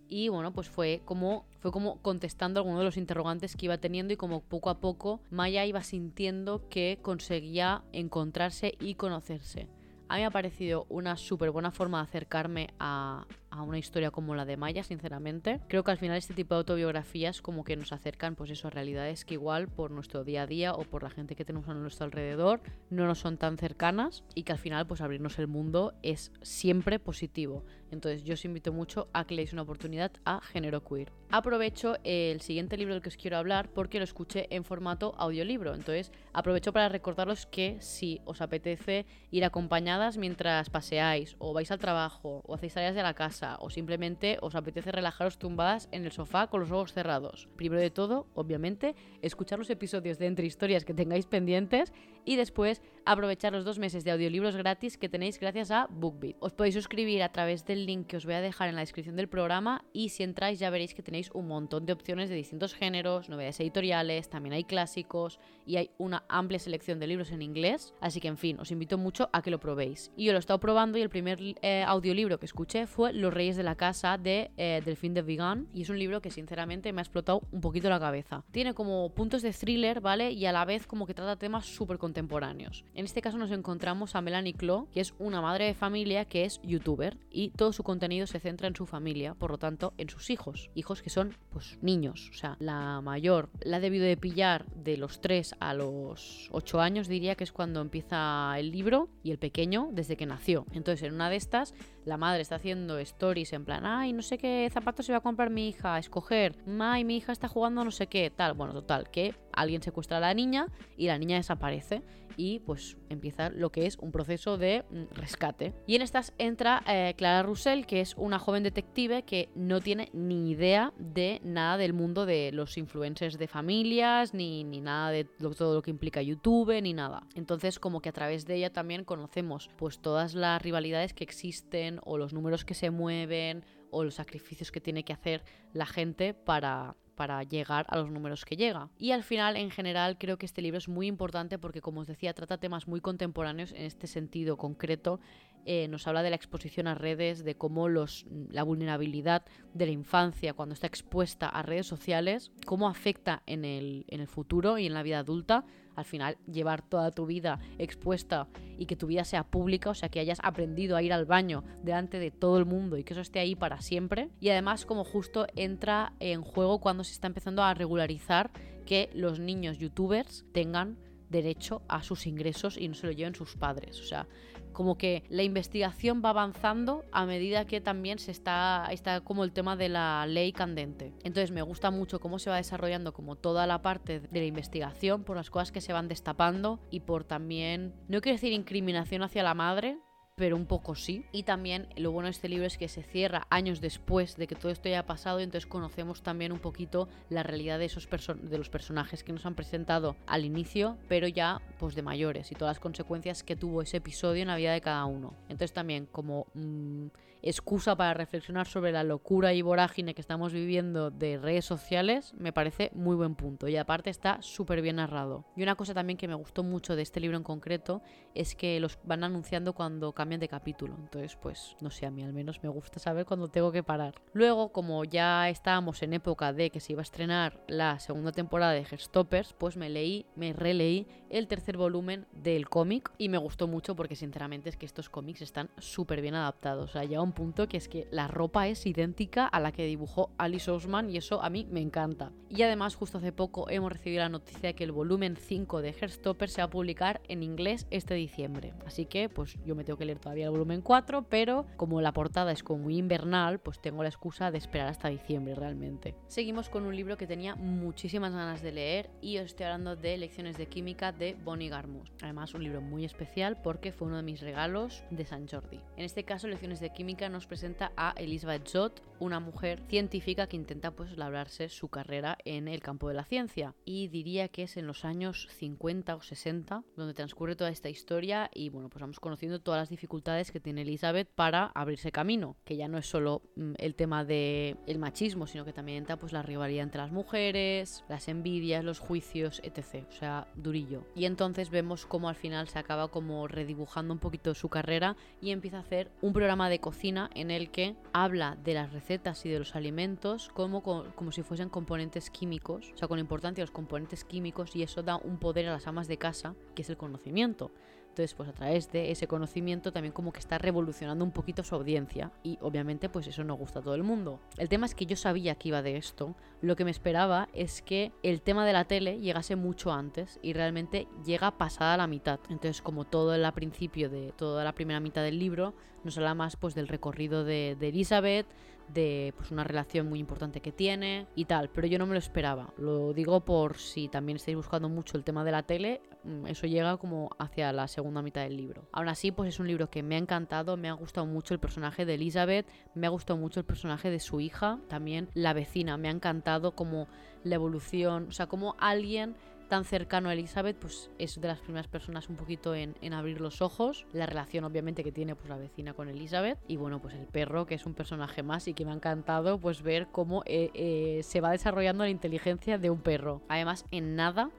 S1: y bueno, pues fue como fue como contestando algunos de los interrogantes que iba teniendo y como poco a poco Maya iba sintiendo que conseguía encontrarse y conocerse. A mí me ha parecido una súper buena forma de acercarme a, a una historia como la de Maya, sinceramente. Creo que al final este tipo de autobiografías como que nos acercan pues eso, a realidades que igual por nuestro día a día o por la gente que tenemos a nuestro alrededor no nos son tan cercanas y que al final pues abrirnos el mundo es siempre positivo. Entonces yo os invito mucho a que leáis una oportunidad a Género Queer. Aprovecho el siguiente libro del que os quiero hablar porque lo escuché en formato audiolibro. Entonces aprovecho para recordaros que si os apetece ir acompañadas mientras paseáis o vais al trabajo o hacéis tareas de la casa, o simplemente os apetece relajaros tumbadas en el sofá con los ojos cerrados. Primero de todo, obviamente, escuchar los episodios de Entre Historias que tengáis pendientes y después aprovechar los dos meses de audiolibros gratis que tenéis gracias a BookBeat. Os podéis suscribir a través del link que os voy a dejar en la descripción del programa y si entráis ya veréis que tenéis un montón de opciones de distintos géneros, novedades editoriales, también hay clásicos y hay una amplia selección de libros en inglés. Así que en fin, os invito mucho a que lo probéis. Y yo lo he estado probando y el primer eh, audiolibro que escuché fue Los Reyes de la Casa de eh, Delfín de Vigan y es un libro que sinceramente me ha explotado un poquito la cabeza. Tiene como puntos de thriller, ¿vale? Y a la vez como que trata temas súper contemporáneos. En este caso nos encontramos a Melanie Klo, que es una madre de familia que es youtuber y todo su contenido se centra en su familia, por lo tanto en sus hijos. Hijos que son pues niños, o sea, la mayor la ha debido de pillar de los 3 a los 8 años diría que es cuando empieza el libro y el pequeño desde que nació. Entonces en una de estas la madre está haciendo stories en plan, ay, no sé qué zapatos se va a comprar mi hija, a escoger, ay, mi hija está jugando no sé qué, tal. Bueno, total, que alguien secuestra a la niña y la niña desaparece y pues empieza lo que es un proceso de mm, rescate. Y en estas entra eh, Clara Russell, que es una joven detective que no tiene ni idea de nada del mundo de los influencers de familias, ni, ni nada de todo lo que implica YouTube, ni nada. Entonces como que a través de ella también conocemos pues todas las rivalidades que existen o los números que se mueven o los sacrificios que tiene que hacer la gente para para llegar a los números que llega. Y al final, en general, creo que este libro es muy importante porque, como os decía, trata temas muy contemporáneos en este sentido concreto. Eh, nos habla de la exposición a redes, de cómo los, la vulnerabilidad de la infancia cuando está expuesta a redes sociales, cómo afecta en el, en el futuro y en la vida adulta al final llevar toda tu vida expuesta y que tu vida sea pública, o sea, que hayas aprendido a ir al baño delante de todo el mundo y que eso esté ahí para siempre. Y además como justo entra en juego cuando se está empezando a regularizar que los niños youtubers tengan derecho a sus ingresos y no se lo lleven sus padres. O sea, como que la investigación va avanzando a medida que también se está, está como el tema de la ley candente. Entonces me gusta mucho cómo se va desarrollando como toda la parte de la investigación por las cosas que se van destapando y por también, no quiero decir incriminación hacia la madre, pero un poco sí. Y también lo bueno de este libro es que se cierra años después de que todo esto haya pasado y entonces conocemos también un poquito la realidad de esos de los personajes que nos han presentado al inicio, pero ya pues de mayores y todas las consecuencias que tuvo ese episodio en la vida de cada uno. Entonces también como mm, excusa para reflexionar sobre la locura y vorágine que estamos viviendo de redes sociales, me parece muy buen punto. Y aparte está súper bien narrado. Y una cosa también que me gustó mucho de este libro en concreto es que los van anunciando cuando cambian de capítulo. Entonces, pues, no sé, a mí al menos me gusta saber cuándo tengo que parar. Luego, como ya estábamos en época de que se iba a estrenar la segunda temporada de Herstoppers, pues me leí, me releí el tercer volumen del cómic y me gustó mucho porque sinceramente es que estos cómics están súper bien adaptados. O sea, ya un punto que es que la ropa es idéntica a la que dibujó Alice Ousman y eso a mí me encanta. Y además justo hace poco hemos recibido la noticia de que el volumen 5 de Herstopper se va a publicar en inglés este diciembre. Así que pues yo me tengo que leer todavía el volumen 4, pero como la portada es como muy invernal, pues tengo la excusa de esperar hasta diciembre realmente. Seguimos con un libro que tenía muchísimas ganas de leer y os estoy hablando de Lecciones de Química de Bonnie Garmus. Además un libro muy especial porque fue uno de mis regalos de San Jordi. En este caso Lecciones de Química nos presenta a Elizabeth Zott, una mujer científica que intenta pues labrarse su carrera en el campo de la ciencia. Y diría que es en los años 50 o 60 donde transcurre toda esta historia y bueno, pues vamos conociendo todas las dificultades que tiene Elizabeth para abrirse camino, que ya no es solo mm, el tema del el machismo, sino que también entra pues la rivalidad entre las mujeres, las envidias, los juicios, etc. O sea, durillo. Y entonces vemos cómo al final se acaba como redibujando un poquito su carrera y empieza a hacer un programa de cocina en el que habla de las recetas y de los alimentos como, como si fuesen componentes químicos, o sea, con importancia los componentes químicos y eso da un poder a las amas de casa, que es el conocimiento. Entonces, pues a través de ese conocimiento también como que está revolucionando un poquito su audiencia y obviamente pues eso no gusta a todo el mundo. El tema es que yo sabía que iba de esto, lo que me esperaba es que el tema de la tele llegase mucho antes y realmente llega pasada la mitad. Entonces, como todo el principio de toda la primera mitad del libro, nos habla más pues del recorrido de, de Elizabeth, de pues una relación muy importante que tiene y tal, pero yo no me lo esperaba. Lo digo por si también estáis buscando mucho el tema de la tele, eso llega como hacia la segunda mitad del libro. Aún así, pues es un libro que me ha encantado, me ha gustado mucho el personaje de Elizabeth, me ha gustado mucho el personaje de su hija, también la vecina, me ha encantado como la evolución, o sea, como alguien tan cercano a Elizabeth, pues es de las primeras personas un poquito en, abrir los ojos. La relación obviamente que tiene pues la vecina con Elizabeth. Y bueno, pues el perro, que es un personaje más y que me ha encantado pues ver cómo eh, eh, se va desarrollando la inteligencia de un perro. Además, en nada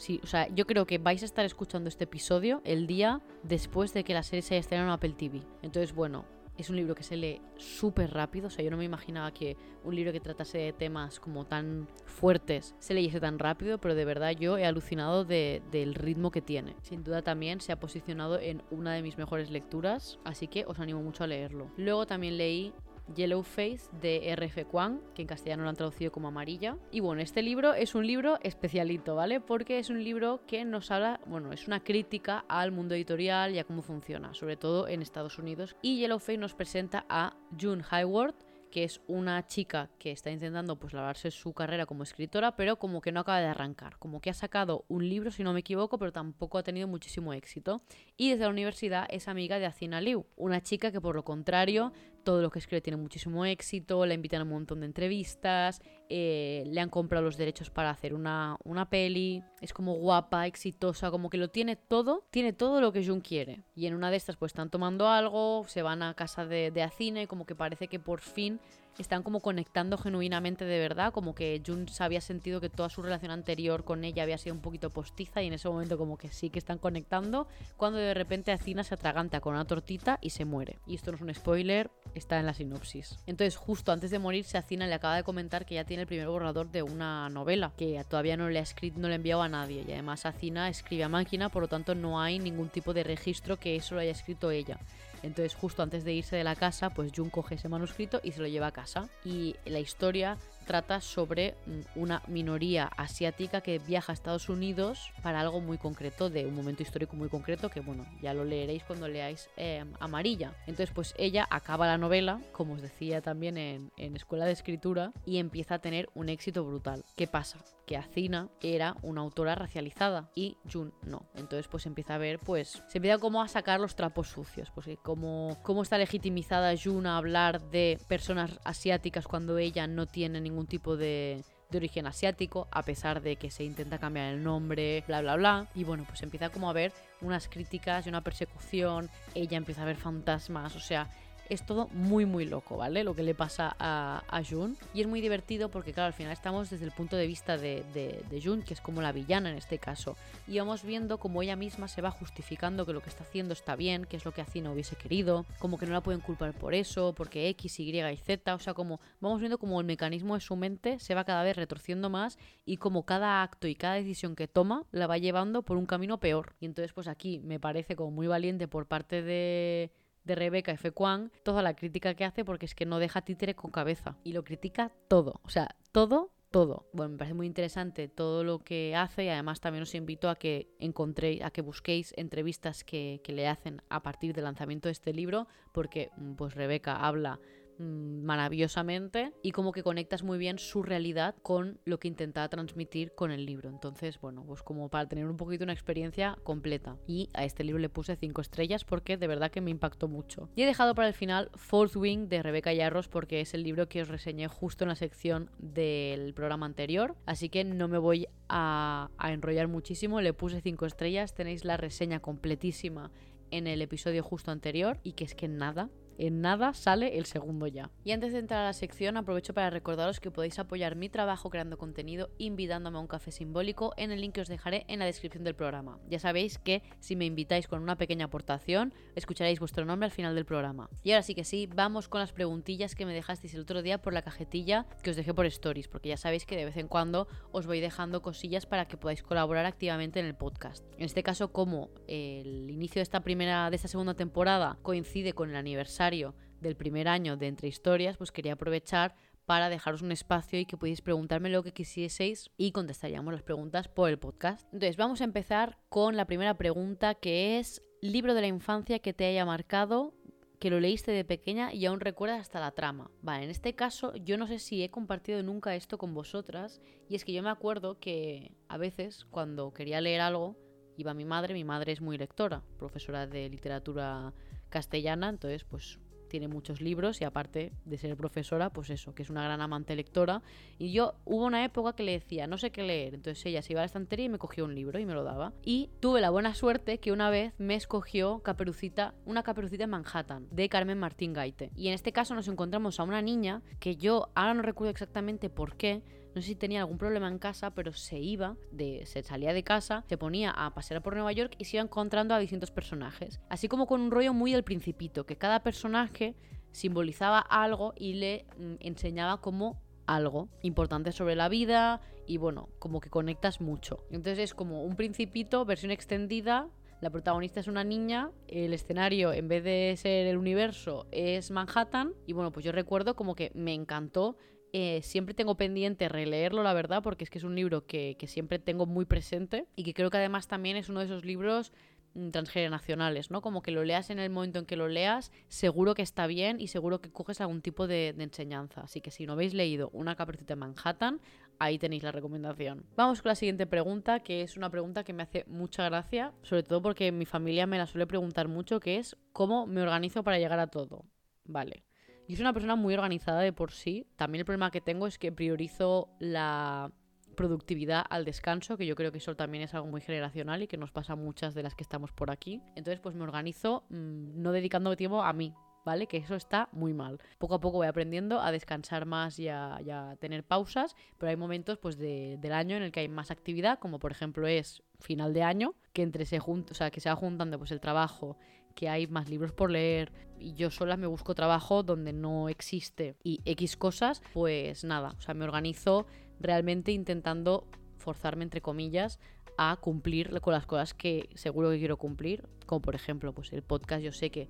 S1: Sí, o sea, yo creo que vais a estar escuchando este episodio el día después de que la serie se haya estrenado en Apple TV. Entonces, bueno, es un libro que se lee súper rápido, o sea, yo no me imaginaba que un libro que tratase de temas como tan fuertes se leyese tan rápido, pero de verdad yo he alucinado del ritmo que tiene. Sin duda también se ha posicionado en una de mis mejores lecturas, así que os animo mucho a leerlo. Luego también leí Yellow Face de R.F. Kwan, que en castellano lo han traducido como amarilla. Y bueno, este libro es un libro especialito, ¿vale? Porque es un libro que nos habla, bueno, es una crítica al mundo editorial y a cómo funciona, sobre todo en Estados Unidos. Y Yellow Face nos presenta a June Hayward, que es una chica que está intentando pues lavarse su carrera como escritora, pero como que no acaba de arrancar, como que ha sacado un libro, si no me equivoco, pero tampoco ha tenido muchísimo éxito. Y desde la universidad es amiga de Azina Liu, una chica que por lo contrario, todo lo que escribe tiene muchísimo éxito, la invitan a un montón de entrevistas, eh, le han comprado los derechos para hacer una, una peli, es como guapa, exitosa, como que lo tiene todo, tiene todo lo que Jun quiere. Y en una de estas pues están tomando algo, se van a casa de, de Acina y como que parece que por fin están como conectando genuinamente de verdad, como que Jun había sentido que toda su relación anterior con ella había sido un poquito postiza y en ese momento como que sí que están conectando, cuando de repente Acina se atraganta con una tortita y se muere. Y esto no es un spoiler, está en la sinopsis. Entonces justo antes de morirse Acina le acaba de comentar que ya tiene el primer borrador de una novela, que todavía no le ha escrito, no le ha enviado a nadie y además Acina escribe a máquina, por lo tanto no hay ningún tipo de registro que eso lo haya escrito ella. Entonces, justo antes de irse de la casa, pues Jun coge ese manuscrito y se lo lleva a casa. Y la historia trata sobre mm, una minoría asiática que viaja a Estados Unidos para algo muy concreto, de un momento histórico muy concreto, que bueno, ya lo leeréis cuando leáis eh, Amarilla. Entonces, pues ella acaba la novela, como os decía también en, en Escuela de Escritura, y empieza a tener un éxito brutal. ¿Qué pasa? Que Acina era una autora racializada y Jun no. Entonces pues empieza a ver, pues se empieza como a sacar los trapos sucios, pues como cómo está legitimizada Jun a hablar de personas asiáticas cuando ella no tiene ningún tipo de de origen asiático, a pesar de que se intenta cambiar el nombre, bla, bla, bla. Y bueno, pues empieza como a ver unas críticas y una persecución, ella empieza a ver fantasmas, o sea, es todo muy muy loco, ¿vale? Lo que le pasa a, Jun. Y es muy divertido porque, claro, al final estamos desde el punto de vista de, Jun, que es como la villana en este caso. Y vamos viendo como ella misma se va justificando que lo que está haciendo está bien, que es lo que no hubiese querido, como que no la pueden culpar por eso, porque X, Y y Z, o sea, como vamos viendo como el mecanismo de su mente se va cada vez retorciendo más y como cada acto y cada decisión que toma la va llevando por un camino peor. Y entonces pues aquí me parece como muy valiente por parte de de Rebeca F. Toda la crítica que hace porque es que no deja títere con cabeza y lo critica todo, o sea, todo todo. Bueno, me parece muy interesante todo lo que hace y además también os invito a que encontréis, a que busquéis entrevistas que, que le hacen a partir del lanzamiento de este libro, porque mm, pues Rebeca habla maravillosamente y como que conectas muy bien su realidad con lo que intentaba transmitir con el libro. Entonces, bueno, pues como para tener un poquito una experiencia completa. Y a este libro le puse 5 estrellas porque de verdad que me impactó mucho. Y he dejado para el final Fourth Wing de Rebeca Yarros porque es el libro que os reseñé justo en la sección del programa anterior. Así que no me voy a, a enrollar muchísimo. Le puse 5 estrellas. Tenéis la reseña completísima en el episodio justo anterior y que es que nada, en nada sale el segundo ya. Y antes de entrar a la sección, aprovecho para recordaros que podéis apoyar mi trabajo creando contenido invitándome a un café simbólico en el link que os dejaré en la descripción del programa. Ya sabéis que si me invitáis con una pequeña aportación, escucharéis vuestro nombre al final del programa. Y ahora sí que sí, vamos con las preguntillas que me dejasteis el otro día por la cajetilla que os dejé por stories, porque ya sabéis que de vez en cuando os voy dejando cosillas para que podáis colaborar activamente en el podcast. En este caso, como el inicio de esta primera de esta segunda temporada coincide con el aniversario del primer año de Entre Historias, pues quería aprovechar para dejaros un espacio y que podéis preguntarme lo que quisieseis y contestaríamos las preguntas por el podcast. Entonces, vamos a empezar con la primera pregunta que es libro de la infancia que te haya marcado, que lo leíste de pequeña y aún recuerdas hasta la trama. Vale, en este caso yo no sé si he compartido nunca esto con vosotras y es que yo me acuerdo que a veces cuando quería leer algo iba mi madre, mi madre es muy lectora, profesora de literatura castellana, entonces pues tiene muchos libros y aparte de ser profesora, pues eso, que es una gran amante lectora. Y yo hubo una época que le decía, no sé qué leer, entonces ella se iba a la estantería y me cogió un libro y me lo daba. Y tuve la buena suerte que una vez me escogió Caperucita, una Caperucita en Manhattan, de Carmen Martín Gaite. Y en este caso nos encontramos a una niña que yo ahora no recuerdo exactamente por qué, no sé si tenía algún problema en casa, pero se iba, de, se salía de casa, se ponía a pasear por Nueva York y se iba encontrando a distintos personajes. Así como con un rollo muy del principito, que cada personaje simbolizaba algo y le mm, enseñaba como algo importante sobre la vida y bueno, como que conectas mucho. Entonces es como un principito, versión extendida. La protagonista es una niña, el escenario en vez de ser el universo es Manhattan y bueno, pues yo recuerdo como que me encantó eh, siempre tengo pendiente releerlo, la verdad, porque es que es un libro que, siempre tengo muy presente y que creo que además también es uno de esos libros mm, transgeneracionales, ¿no? Como que lo leas en el momento en que lo leas, seguro que está bien y seguro que coges algún tipo de, enseñanza. Así que si no habéis leído Una caperucita de Manhattan, ahí tenéis la recomendación. Vamos con la siguiente pregunta, que es una pregunta que me hace mucha gracia, sobre todo porque mi familia me la suele preguntar mucho, que es ¿cómo me organizo para llegar a todo? Vale. Yo soy una persona muy organizada de por sí. También el problema que tengo es que priorizo la productividad al descanso, que yo creo que eso también es algo muy generacional y que nos pasa a muchas de las que estamos por aquí. Entonces, pues me organizo mm, no dedicando tiempo a mí, ¿vale? Que eso está muy mal. Poco a poco voy aprendiendo a descansar más y a, tener pausas, pero hay momentos pues del año en el que hay más actividad, como por ejemplo es final de año, que entre se o sea, que se va juntando pues el trabajo, que hay más libros por leer y yo sola me busco trabajo donde no existe y X cosas, pues nada, o sea, me organizo realmente intentando forzarme entre comillas a cumplir con las cosas que seguro que quiero cumplir, como por ejemplo, pues el podcast. Yo sé que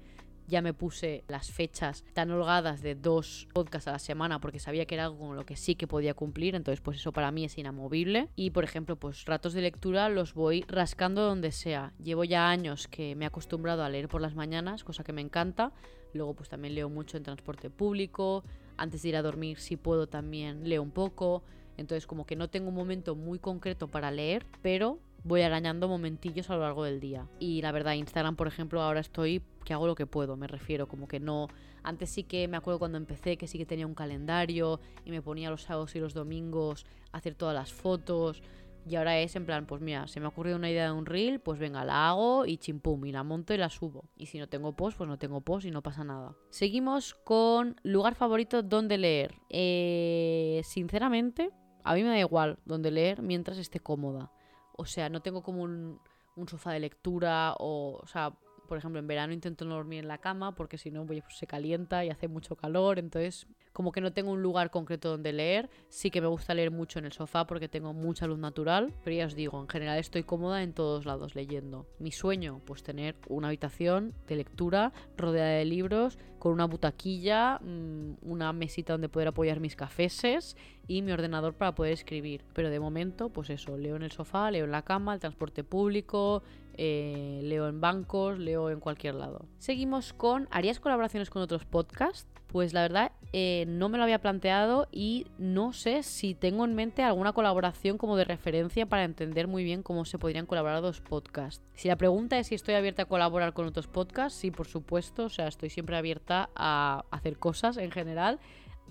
S1: ya me puse las fechas tan holgadas de dos podcasts a la semana porque sabía que era algo con lo que sí que podía cumplir, entonces pues eso para mí es inamovible. Y por ejemplo, pues ratos de lectura los voy rascando donde sea. Llevo ya años que me he acostumbrado a leer por las mañanas, cosa que me encanta. Luego pues también leo mucho en transporte público. Antes de ir a dormir si puedo también leo un poco. Entonces como que no tengo un momento muy concreto para leer, pero voy arañando momentillos a lo largo del día. Y la verdad, Instagram, por ejemplo, ahora estoy que hago lo que puedo, me refiero, como que no... Antes sí que me acuerdo cuando empecé que sí que tenía un calendario y me ponía los sábados y los domingos hacer todas las fotos. Y ahora es en plan, pues mira, se me ha ocurrido una idea de un reel, pues venga, la hago y chimpum, y la monto y la subo. Y si no tengo post, pues no tengo post y no pasa nada. Seguimos con lugar favorito donde leer. Eh, sinceramente, a mí me da igual donde leer mientras esté cómoda. O sea, no tengo como un, un sofá de lectura o, o sea, por ejemplo, en verano intento no dormir en la cama porque si no pues, se calienta y hace mucho calor, entonces como que no tengo un lugar concreto donde leer. Sí que me gusta leer mucho en el sofá porque tengo mucha luz natural, pero ya os digo, en general estoy cómoda en todos lados leyendo. Mi sueño, pues tener una habitación de lectura rodeada de libros, con una butaquilla, mm, una mesita donde poder apoyar mis cafeses y mi ordenador para poder escribir. Pero de momento, pues eso, leo en el sofá, leo en la cama, el transporte público, eh, leo en bancos, leo en cualquier lado. Seguimos con, ¿harías colaboraciones con otros podcasts? Pues la verdad eh, no me lo había planteado y no sé si tengo en mente alguna colaboración como de referencia para entender muy bien cómo se podrían colaborar dos podcasts. Si la pregunta es si estoy abierta a colaborar con otros podcasts, sí, por supuesto, o sea, estoy siempre abierta a hacer cosas en general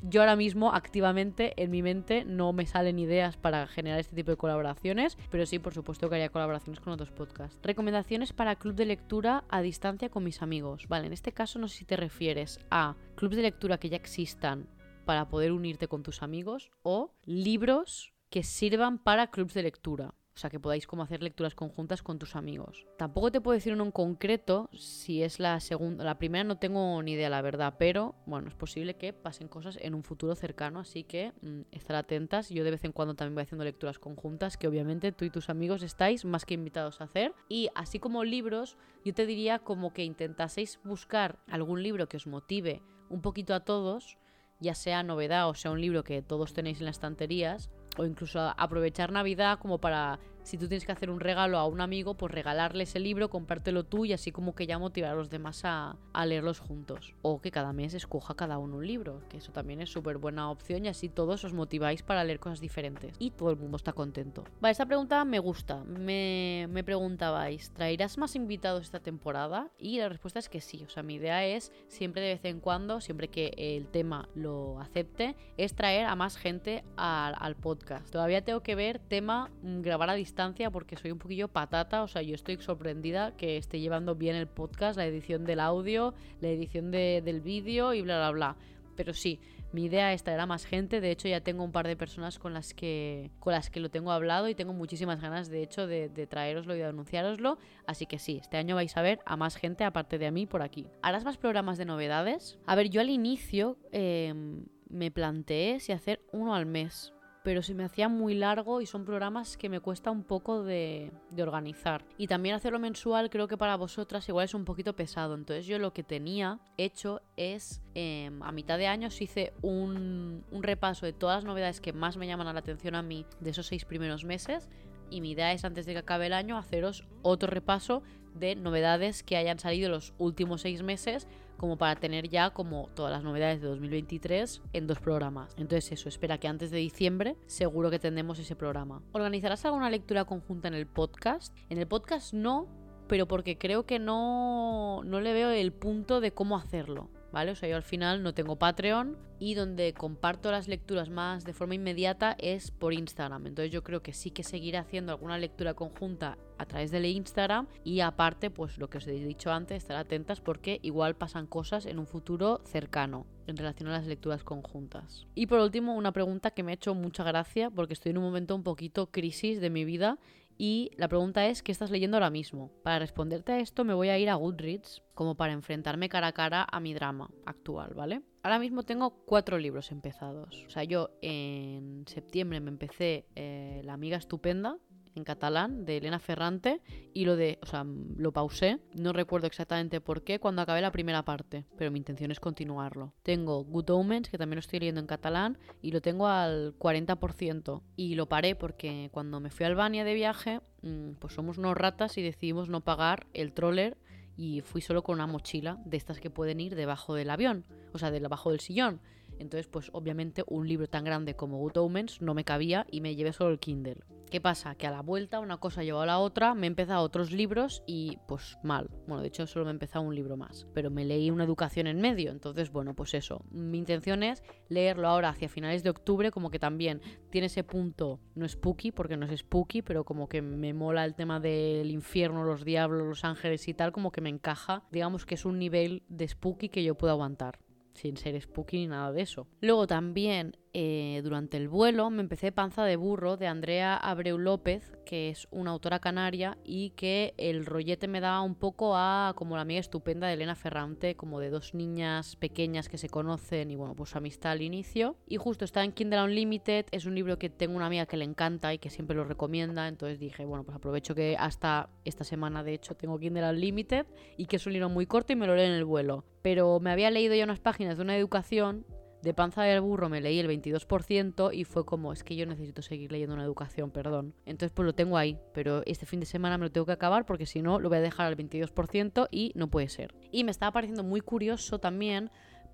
S1: yo ahora mismo activamente en mi mente no me salen ideas para generar este tipo de colaboraciones, pero sí, por supuesto que haría colaboraciones con otros podcasts. Recomendaciones para club de lectura a distancia con mis amigos. Vale, en este caso no sé si te refieres a clubs de lectura que ya existan para poder unirte con tus amigos o libros que sirvan para clubs de lectura. O sea, que podáis como hacer lecturas conjuntas con tus amigos. Tampoco te puedo decir uno en concreto si es la segunda. La primera no tengo ni idea, la verdad, pero bueno, es posible que pasen cosas en un futuro cercano, así que mm, estar atentas. Yo de vez en cuando también voy haciendo lecturas conjuntas que obviamente tú y tus amigos estáis más que invitados a hacer. Y así como libros, yo te diría como que intentaseis buscar algún libro que os motive un poquito a todos, ya sea novedad o sea un libro que todos tenéis en las estanterías o incluso aprovechar Navidad como para si tú tienes que hacer un regalo a un amigo, pues regalarle ese libro, compártelo tú y así como que ya motivar a los demás a, leerlos juntos. O que cada mes escoja cada uno un libro, que eso también es súper buena opción y así todos os motiváis para leer cosas diferentes. Y todo el mundo está contento. Vale, esta pregunta me gusta. Me, me preguntabais, ¿traerás más invitados esta temporada? Y la respuesta es que sí. O sea, mi idea es siempre de vez en cuando, siempre que el tema lo acepte, es traer a más gente al, al podcast. Todavía tengo que ver tema mm, grabar a distancia porque soy un poquillo patata, o sea, yo estoy sorprendida que esté llevando bien el podcast, la edición del audio, la edición del vídeo y bla, bla, bla. Pero sí, mi idea es traer a más gente, de hecho ya tengo un par de personas con las que, con las que lo tengo hablado y tengo muchísimas ganas de hecho de, de traeroslo y de anunciároslo, así que sí, este año vais a ver a más gente aparte de a mí por aquí. ¿Harás más programas de novedades? A ver, yo al inicio em, me planteé si hacer uno al mes pero se me hacía muy largo y son programas que me cuesta un poco de, organizar. Y también hacerlo mensual creo que para vosotras igual es un poquito pesado. Entonces yo lo que tenía hecho es, em, a mitad de años hice un, un repaso de todas las novedades que más me llaman la atención a mí de esos seis primeros meses. Y mi idea es antes de que acabe el año haceros otro repaso de novedades que hayan salido los últimos seis meses como para tener ya como todas las novedades de 2023 en dos programas. Entonces eso, espera que antes de diciembre seguro que tendremos ese programa. ¿Organizarás alguna lectura conjunta en el podcast? En el podcast no, pero porque creo que no, no le veo el punto de cómo hacerlo. ¿Vale? O sea, yo al final no tengo Patreon y donde comparto las lecturas más de forma inmediata es por Instagram. Entonces yo creo que sí que seguiré haciendo alguna lectura conjunta a través del Instagram y aparte, pues lo que os he dicho antes, estar atentas porque igual pasan cosas en un futuro cercano en relación a las lecturas conjuntas. Y por último, una pregunta que me ha hecho mucha gracia porque estoy en un momento un poquito crisis de mi vida y la pregunta es, ¿qué estás leyendo ahora mismo? Para responderte a esto me voy a ir a Goodreads como para enfrentarme cara a cara a mi drama actual, ¿vale? Ahora mismo tengo cuatro libros empezados. O sea, yo en septiembre me empecé eh, La amiga estupenda, en catalán de Elena Ferrante y lo de, o sea, lo pausé, no recuerdo exactamente por qué cuando acabé la primera parte, pero mi intención es continuarlo. Tengo Good Omens, que también lo estoy leyendo en catalán y lo tengo al 40% y lo paré porque cuando me fui a Albania de viaje, mm, pues somos unos ratas y decidimos no pagar el troller y fui solo con una mochila de estas que pueden ir debajo del avión, o sea, debajo del sillón. Entonces, pues obviamente un libro tan grande como Good Omens no me cabía y me llevé solo el Kindle. ¿Qué pasa? Que a la vuelta una cosa llevó a la otra, me he empezado otros libros y pues mal. Bueno, de hecho solo me he empezado un libro más, pero me leí una educación en medio, entonces bueno, pues eso. Mi intención es leerlo ahora hacia finales de octubre, como que también tiene ese punto, no spooky, porque no es spooky, pero como que me mola el tema del infierno, los diablos, los ángeles y tal, como que me encaja. Digamos que es un nivel de spooky que yo puedo aguantar sin ser spooky ni nada de eso. Luego también eh, durante el vuelo me empecé Panza de Burro de Andrea Abreu López, que es una autora canaria y que el rollete me da un poco a como la amiga estupenda de Elena Ferrante, como de dos niñas pequeñas que se conocen y bueno, pues amistad al inicio. Y justo está en Kindle Unlimited, es un libro que tengo una amiga que le encanta y que siempre lo recomienda, entonces dije, bueno, pues aprovecho que hasta esta semana de hecho tengo Kindle Unlimited y que es un libro muy corto y me lo leo en el vuelo. Pero me había leído ya unas páginas de una educación de panza del burro me leí el 22% y fue como, es que yo necesito seguir leyendo una educación, perdón. Entonces pues lo tengo ahí, pero este fin de semana me lo tengo que acabar porque si no lo voy a dejar al 22% y no puede ser. Y me estaba pareciendo muy curioso también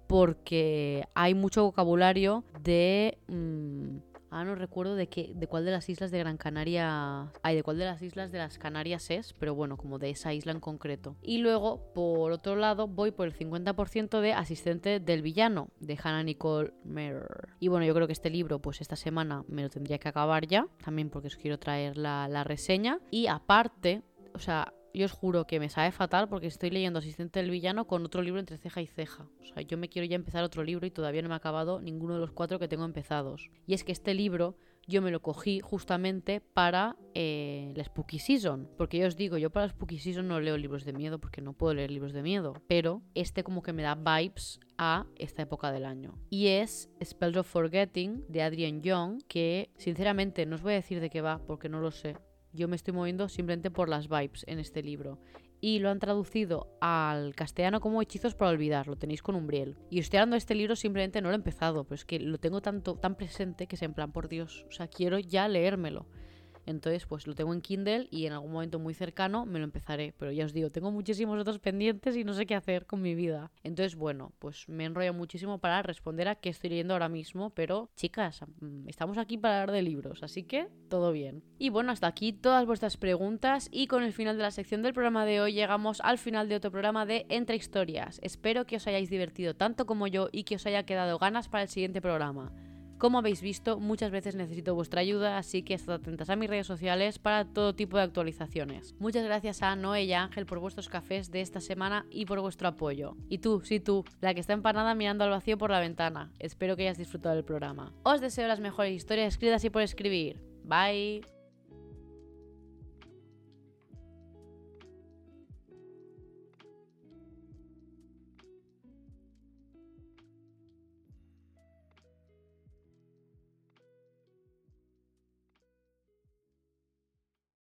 S1: porque hay mucho vocabulario de... Mm, Ah, no recuerdo de qué, de cuál de las islas de Gran Canaria. Ay, de cuál de las islas de las Canarias es, pero bueno, como de esa isla en concreto. Y luego, por otro lado, voy por el 50% de Asistente del Villano, de Hannah Nicole Mer. Y bueno, yo creo que este libro, pues esta semana me lo tendría que acabar ya, también porque os quiero traer la, la reseña. Y aparte, o sea, yo os juro que me sabe fatal porque estoy leyendo Asistente del Villano con otro libro entre ceja y ceja. O sea, yo me quiero ya empezar otro libro y todavía no me ha acabado ninguno de los cuatro que tengo empezados. Y es que este libro yo me lo cogí justamente para eh, la Spooky Season. Porque yo os digo, yo para la Spooky Season no leo libros de miedo porque no puedo leer libros de miedo. Pero este como que me da vibes a esta época del año. Y es Spells of Forgetting de Adrian Young, que sinceramente no os voy a decir de qué va porque no lo sé. Yo me estoy moviendo simplemente por las vibes en este libro. Y lo han traducido al castellano como Hechizos para olvidar, lo tenéis con Umbriel. Y estoy hablando de este libro, simplemente no lo he empezado, pero es que lo tengo tanto, tan presente que es en plan, por Dios, o sea, quiero ya leérmelo. Entonces, pues lo tengo en Kindle y en algún momento muy cercano me lo empezaré. Pero ya os digo, tengo muchísimos otros pendientes y no sé qué hacer con mi vida. Entonces, bueno, pues me enrollo muchísimo para responder a qué estoy leyendo ahora mismo. Pero, chicas, mm, estamos aquí para hablar de libros, así que todo bien. Y bueno, hasta aquí todas vuestras preguntas y con el final de la sección del programa de hoy llegamos al final de otro programa de Entre Historias. Espero que os hayáis divertido tanto como yo y que os haya quedado ganas para el siguiente programa. Como habéis visto, muchas veces necesito vuestra ayuda, así que estad atentas a mis redes sociales para todo tipo de actualizaciones. Muchas gracias a Noé y a Ángel por vuestros cafés de esta semana y por vuestro apoyo. Y tú, sí tú, la que está empanada mirando al vacío por la ventana. Espero que hayas disfrutado del programa. Os deseo las mejores historias escritas y por escribir. Bye.